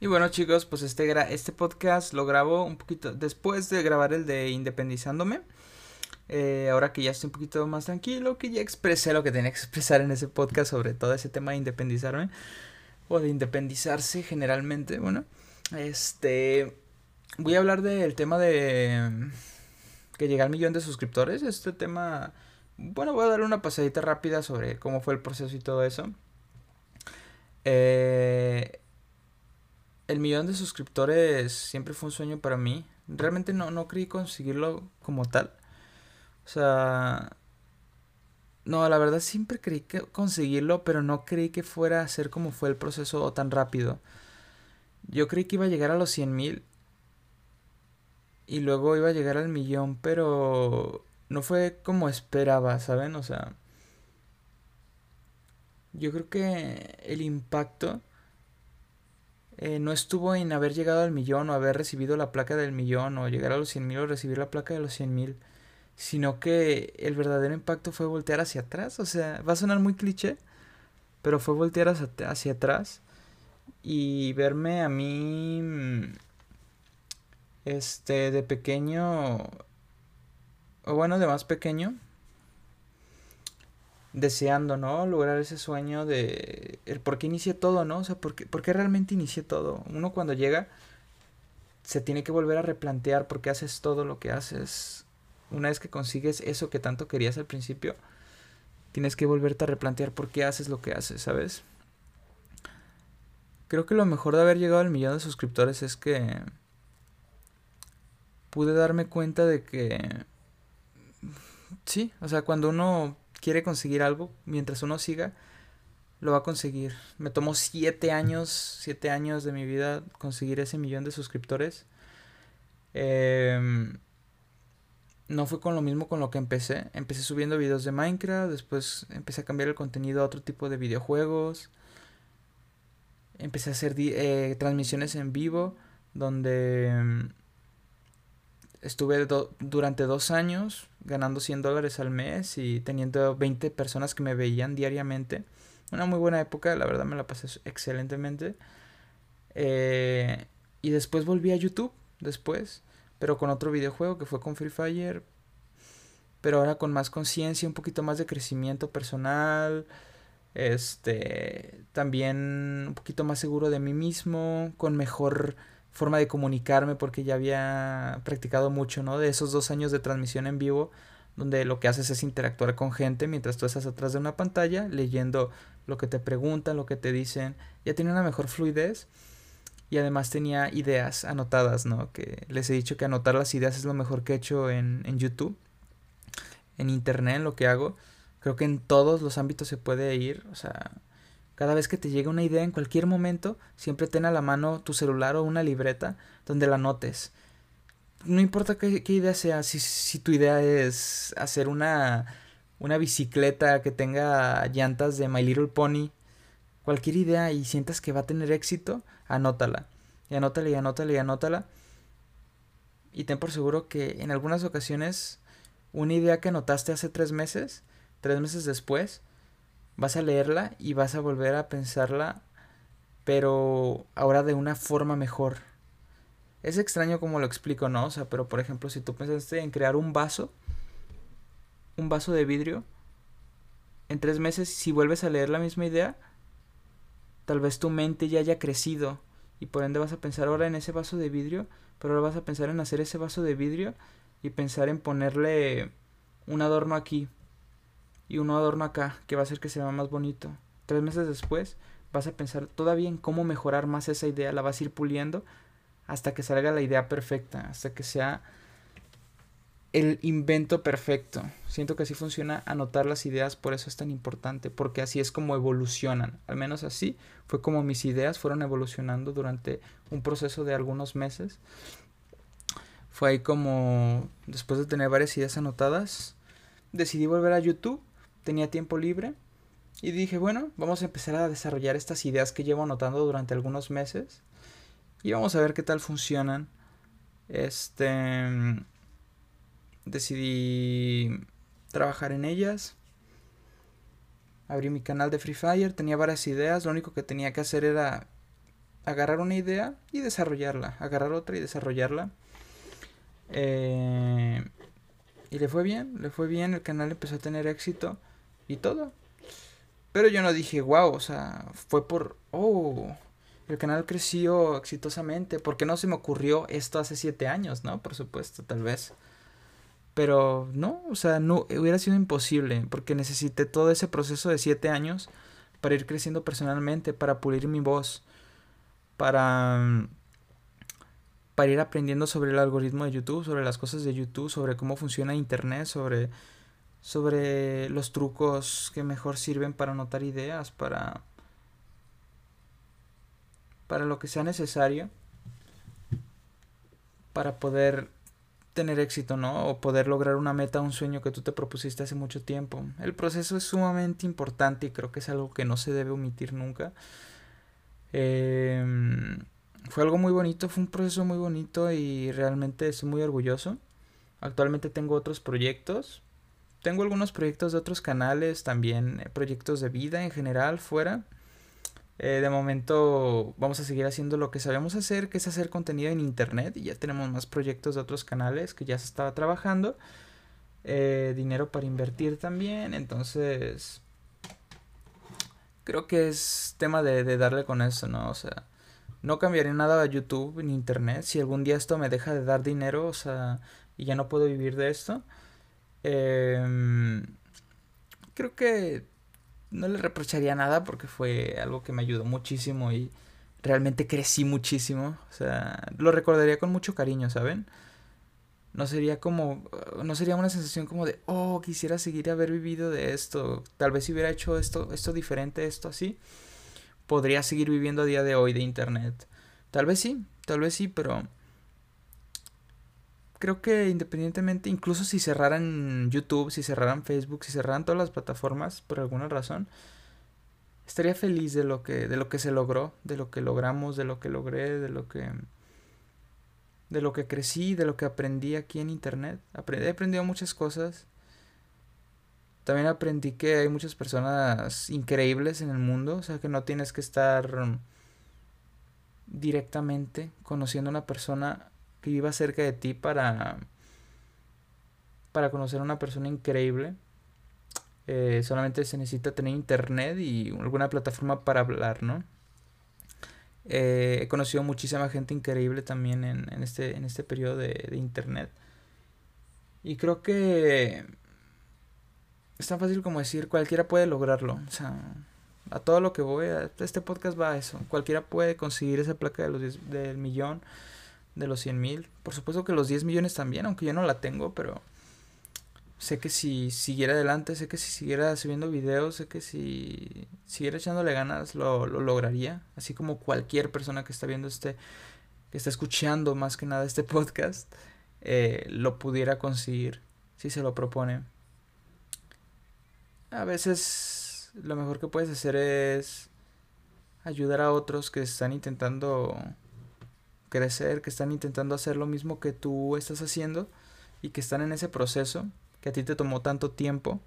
Y bueno chicos, pues este, este podcast lo grabo un poquito después de grabar el de Independizándome. Eh, ahora que ya estoy un poquito más tranquilo, que ya expresé lo que tenía que expresar en ese podcast sobre todo ese tema de independizarme o de independizarse generalmente, bueno, este voy a hablar del tema de que llega al millón de suscriptores, este tema, bueno, voy a dar una pasadita rápida sobre cómo fue el proceso y todo eso. Eh, el millón de suscriptores siempre fue un sueño para mí. Realmente no, no creí conseguirlo como tal. O sea... No, la verdad siempre creí que conseguirlo, pero no creí que fuera a ser como fue el proceso tan rápido. Yo creí que iba a llegar a los 100 mil y luego iba a llegar al millón, pero no fue como esperaba, ¿saben? O sea, yo creo que el impacto eh, no estuvo en haber llegado al millón o haber recibido la placa del millón o llegar a los 100 mil o recibir la placa de los 100 mil, sino que el verdadero impacto fue voltear hacia atrás. O sea, va a sonar muy cliché, pero fue voltear hacia, hacia atrás y verme a mí, mm, este, de pequeño, o bueno, de más pequeño, deseando, ¿no? Lograr ese sueño de el por qué inicié todo, ¿no? O sea, ¿por qué, realmente inicié todo? Uno cuando llega se tiene que volver a replantear por qué haces todo lo que haces. Una vez que consigues eso que tanto querías al principio, tienes que volverte a replantear por qué haces lo que haces, ¿sabes? Creo que lo mejor de haber llegado al millón de suscriptores es que pude darme cuenta de que sí, o sea, cuando uno quiere conseguir algo, mientras uno siga, lo va a conseguir. Me tomó siete años, siete años de mi vida conseguir ese millón de suscriptores. Em, no fue con lo mismo con lo que empecé. Empecé subiendo videos de Minecraft, después empecé a cambiar el contenido a otro tipo de videojuegos. Empecé a hacer eh, transmisiones en vivo, donde estuve durante dos años ganando 100 dólares al mes y teniendo 20 personas que me veían diariamente. Una muy buena época, la verdad me la pasé excelentemente. Eh, y después volví a YouTube, después, pero con otro videojuego que fue con Free Fire. Pero ahora con más conciencia, un poquito más de crecimiento personal. Este, también un poquito más seguro de mí mismo, con mejor forma de comunicarme porque ya había practicado mucho, ¿no? De esos dos años de transmisión en vivo, donde lo que haces es interactuar con gente mientras tú estás atrás de una pantalla, leyendo lo que te preguntan, lo que te dicen. Ya tenía una mejor fluidez y además tenía ideas anotadas, ¿no? Que les he dicho que anotar las ideas es lo mejor que he hecho en, en YouTube, en Internet, en lo que hago. Creo que en todos los ámbitos se puede ir, o sea, cada vez que te llegue una idea en cualquier momento, siempre ten a la mano tu celular o una libreta donde la notes. No importa qué, idea sea, si, si, tu idea es hacer una, una bicicleta que tenga llantas de My Little Pony, cualquier idea y sientas que va a tener éxito, anótala. Y anótala y anótala y anótala. Y ten por seguro que en algunas ocasiones una idea que anotaste hace tres meses, tres meses después, vas a leerla y vas a volver a pensarla, pero ahora de una forma mejor. Es extraño como lo explico, ¿no? O sea, pero por ejemplo, si tú pensaste en crear un vaso, un vaso de vidrio, en tres meses, si vuelves a leer la misma idea, tal vez tu mente ya haya crecido y por ende vas a pensar ahora en ese vaso de vidrio, pero ahora vas a pensar en hacer ese vaso de vidrio y pensar en ponerle un adorno aquí, y un adorno acá que va a hacer que se vea más bonito. Tres meses después vas a pensar todavía en cómo mejorar más esa idea, la vas a ir puliendo hasta que salga la idea perfecta, hasta que sea el invento perfecto. Siento que así funciona anotar las ideas, por eso es tan importante, porque así es como evolucionan. Al menos así fue como mis ideas fueron evolucionando durante un proceso de algunos meses. Fue ahí como, después de tener varias ideas anotadas, decidí volver a YouTube tenía tiempo libre y dije, bueno, vamos a empezar a desarrollar estas ideas que llevo anotando durante algunos meses y vamos a ver qué tal funcionan. Este decidí trabajar en ellas. Abrí mi canal de Free Fire, tenía varias ideas, lo único que tenía que hacer era agarrar una idea y desarrollarla, agarrar otra y desarrollarla. Eh, y le fue bien, le fue bien, el canal empezó a tener éxito y todo. Pero yo no dije, wow, o sea, fue por, oh, el canal creció exitosamente, porque no se me ocurrió esto hace siete años, ¿no? Por supuesto, tal vez. Pero no, o sea, no, hubiera sido imposible, porque necesité todo ese proceso de siete años para ir creciendo personalmente, para pulir mi voz, para para ir aprendiendo sobre el algoritmo de YouTube, sobre las cosas de YouTube, sobre cómo funciona Internet, sobre, sobre los trucos que mejor sirven para anotar ideas, para, para lo que sea necesario para poder tener éxito, ¿no? O poder lograr una meta, un sueño que tú te propusiste hace mucho tiempo. El proceso es sumamente importante y creo que es algo que no se debe omitir nunca. Eh, fue algo muy bonito, fue un proceso muy bonito y realmente estoy muy orgulloso. Actualmente tengo otros proyectos. Tengo algunos proyectos de otros canales, también eh, proyectos de vida en general fuera. Eh, de momento vamos a seguir haciendo lo que sabemos hacer, que es hacer contenido en internet. Y ya tenemos más proyectos de otros canales que ya se estaba trabajando. Eh, dinero para invertir también. Entonces, creo que es tema de, de darle con eso, ¿no? O sea, no cambiaré nada a YouTube ni Internet. Si algún día esto me deja de dar dinero, o sea, y ya no puedo vivir de esto, em, creo que no le reprocharía nada porque fue algo que me ayudó muchísimo y realmente crecí muchísimo. O sea, lo recordaría con mucho cariño, ¿saben? No sería como, no sería una sensación como de, oh, quisiera seguir haber vivido de esto. Tal vez si hubiera hecho esto, esto diferente, esto así podría seguir viviendo a día de hoy de Internet. Tal vez sí, tal vez sí, pero creo que independientemente, incluso si cerraran YouTube, si cerraran Facebook, si cerraran todas las plataformas por alguna razón, estaría feliz de lo que de lo que se logró, de lo que logramos, de lo que logré, de lo que de lo que crecí, de lo que aprendí aquí en internet. he aprendido muchas cosas también aprendí que hay muchas personas increíbles en el mundo, o sea que no tienes que estar directamente conociendo a una persona que viva cerca de ti para, para conocer a una persona increíble. Eh, solamente se necesita tener internet y alguna plataforma para hablar, ¿no? Eh, he conocido muchísima gente increíble también en, en, este, en este periodo de internet. Y creo que es tan fácil como decir cualquiera puede lograrlo. O sea, a todo lo que voy, a, este podcast va a eso. Cualquiera puede conseguir esa placa de los del millón, de los 100 mil. Por supuesto que los 10 millones también, aunque yo no la tengo, pero sé que si siguiera adelante, sé que si siguiera subiendo videos, sé que si siguiera echándole ganas, lo, lo lograría. Así como cualquier persona que está viendo este, que está escuchando más que nada este podcast, eh, lo pudiera conseguir si se lo propone. A veces lo mejor que puedes hacer es ayudar a otros que están intentando crecer, que están intentando hacer lo mismo que tú estás haciendo y que están en ese proceso que a ti te tomó tanto tiempo.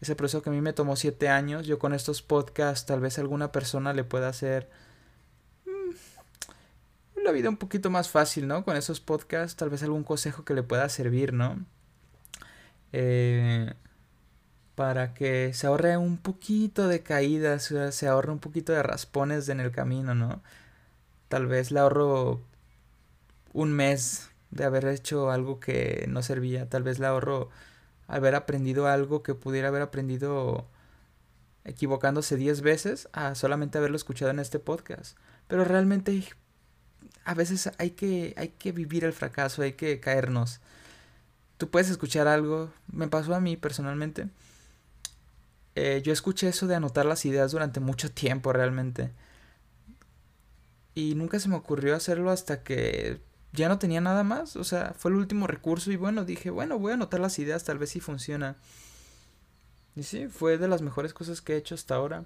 Ese proceso que a mí me tomó siete años, yo con estos podcasts tal vez alguna persona le pueda hacer mm, la vida un poquito más fácil, ¿no? Con esos podcasts, tal vez algún consejo que le pueda servir, ¿no? Eh, para que se ahorre un poquito de caídas, se ahorre un poquito de raspones en el camino, ¿no? Tal vez le ahorro un mes de haber hecho algo que no servía, tal vez le ahorro haber aprendido algo que pudiera haber aprendido equivocándose 10 veces a solamente haberlo escuchado en este podcast. Pero realmente a veces hay que, hay que vivir el fracaso, hay que caernos. Tú puedes escuchar algo, me pasó a mí personalmente eh, yo escuché eso de anotar las ideas durante mucho tiempo realmente. Y nunca se me ocurrió hacerlo hasta que ya no tenía nada más. O sea, fue el último recurso y bueno, dije, bueno, voy a anotar las ideas, tal vez si funciona. Y sí, fue de las mejores cosas que he hecho hasta ahora.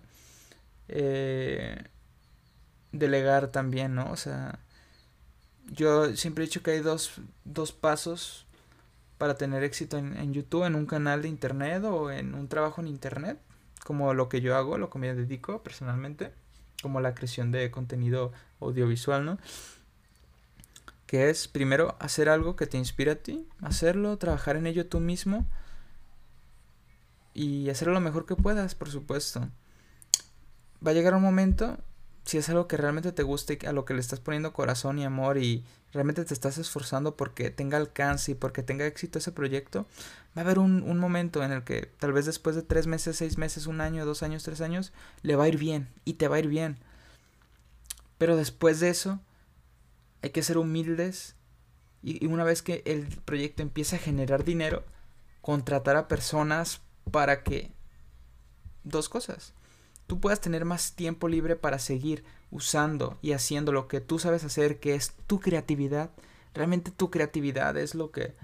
Eh, delegar también, ¿no? O sea, yo siempre he dicho que hay dos, dos pasos para tener éxito en, YouTube, en un canal de internet o en un trabajo en internet, como lo que yo hago, lo que me dedico personalmente, como la creación de contenido audiovisual, ¿no? Que es primero hacer algo que te inspire a ti, hacerlo, trabajar en ello tú mismo y hacerlo lo mejor que puedas, por supuesto. Va a llegar un momento, si es algo que realmente te guste, a lo que le estás poniendo corazón y amor y realmente te estás esforzando porque tenga alcance y porque tenga éxito ese proyecto, va a haber un, un, momento en el que tal vez después de tres meses, seis meses, un año, dos años, tres años, le va a ir bien y te va a ir bien. Pero después de eso, hay que ser humildes y, una vez que el proyecto empieza a generar dinero, contratar a personas para que dos cosas. Tú puedas tener más tiempo libre para seguir usando y haciendo lo que tú sabes hacer, que es tu creatividad. Realmente tu creatividad es lo que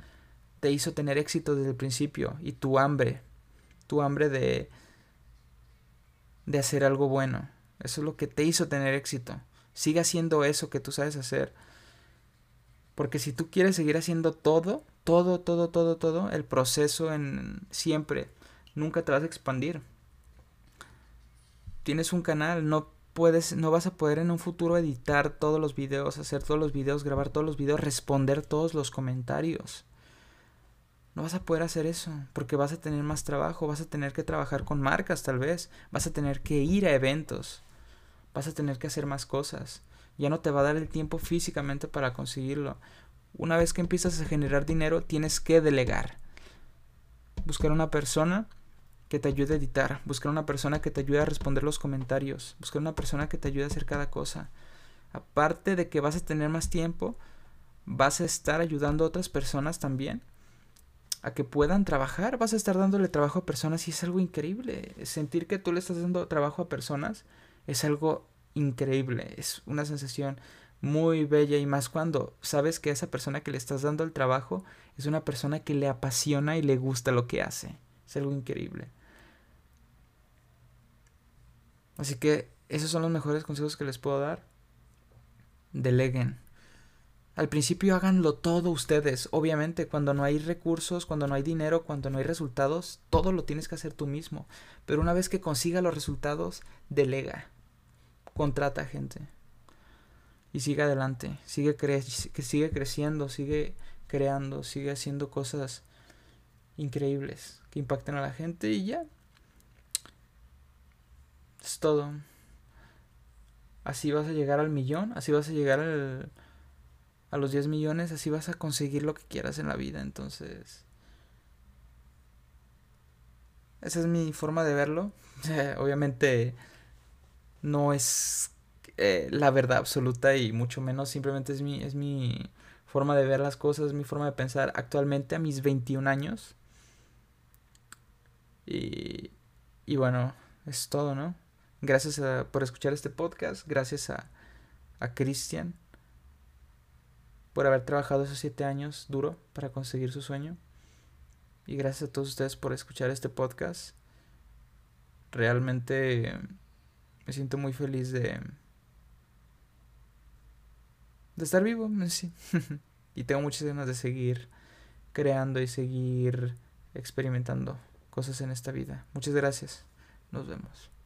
te hizo tener éxito desde el principio y tu hambre, tu hambre de de hacer algo bueno. Eso es lo que te hizo tener éxito. Sigue haciendo eso que tú sabes hacer. Porque si tú quieres seguir haciendo todo, todo, todo, todo, todo, el proceso en siempre nunca te vas a expandir. Tienes un canal, no puedes, no vas a poder en un futuro editar todos los videos, hacer todos los videos, grabar todos los videos, responder todos los comentarios. No vas a poder hacer eso, porque vas a tener más trabajo, vas a tener que trabajar con marcas tal vez, vas a tener que ir a eventos, vas a tener que hacer más cosas. Ya no te va a dar el tiempo físicamente para conseguirlo. Una vez que empiezas a generar dinero, tienes que delegar. Buscar una persona que te ayude a editar, buscar una persona que te ayude a responder los comentarios, buscar una persona que te ayude a hacer cada cosa. Aparte de que vas a tener más tiempo, vas a estar ayudando a otras personas también a que puedan trabajar, vas a estar dándole trabajo a personas y es algo increíble. Sentir que tú le estás dando trabajo a personas es algo increíble, es una sensación muy bella y más cuando sabes que esa persona que le estás dando el trabajo es una persona que le apasiona y le gusta lo que hace. Es algo increíble. Así que esos son los mejores consejos que les puedo dar. Deleguen. Al principio háganlo todo ustedes. Obviamente, cuando no hay recursos, cuando no hay dinero, cuando no hay resultados, todo lo tienes que hacer tú mismo. Pero una vez que consiga los resultados, delega. Contrata gente. Y sigue adelante. Sigue, sigue creciendo, sigue creando, sigue haciendo cosas increíbles que impacten a la gente y ya. Es todo. Así vas a llegar al millón, así vas a llegar al, a los 10 millones, así vas a conseguir lo que quieras en la vida. Entonces, esa es mi forma de verlo. Obviamente no es eh, la verdad absoluta y mucho menos simplemente es mi, es mi forma de ver las cosas, mi forma de pensar actualmente a mis 21 años. Y, y bueno, es todo, ¿no? Gracias por escuchar este podcast. Gracias a, a Cristian por haber trabajado esos siete años duro para conseguir su sueño. Y gracias a todos ustedes por escuchar este podcast. Realmente me siento muy feliz de, de estar vivo. Y tengo muchas ganas de seguir creando y seguir experimentando cosas en esta vida. Muchas gracias. Nos vemos.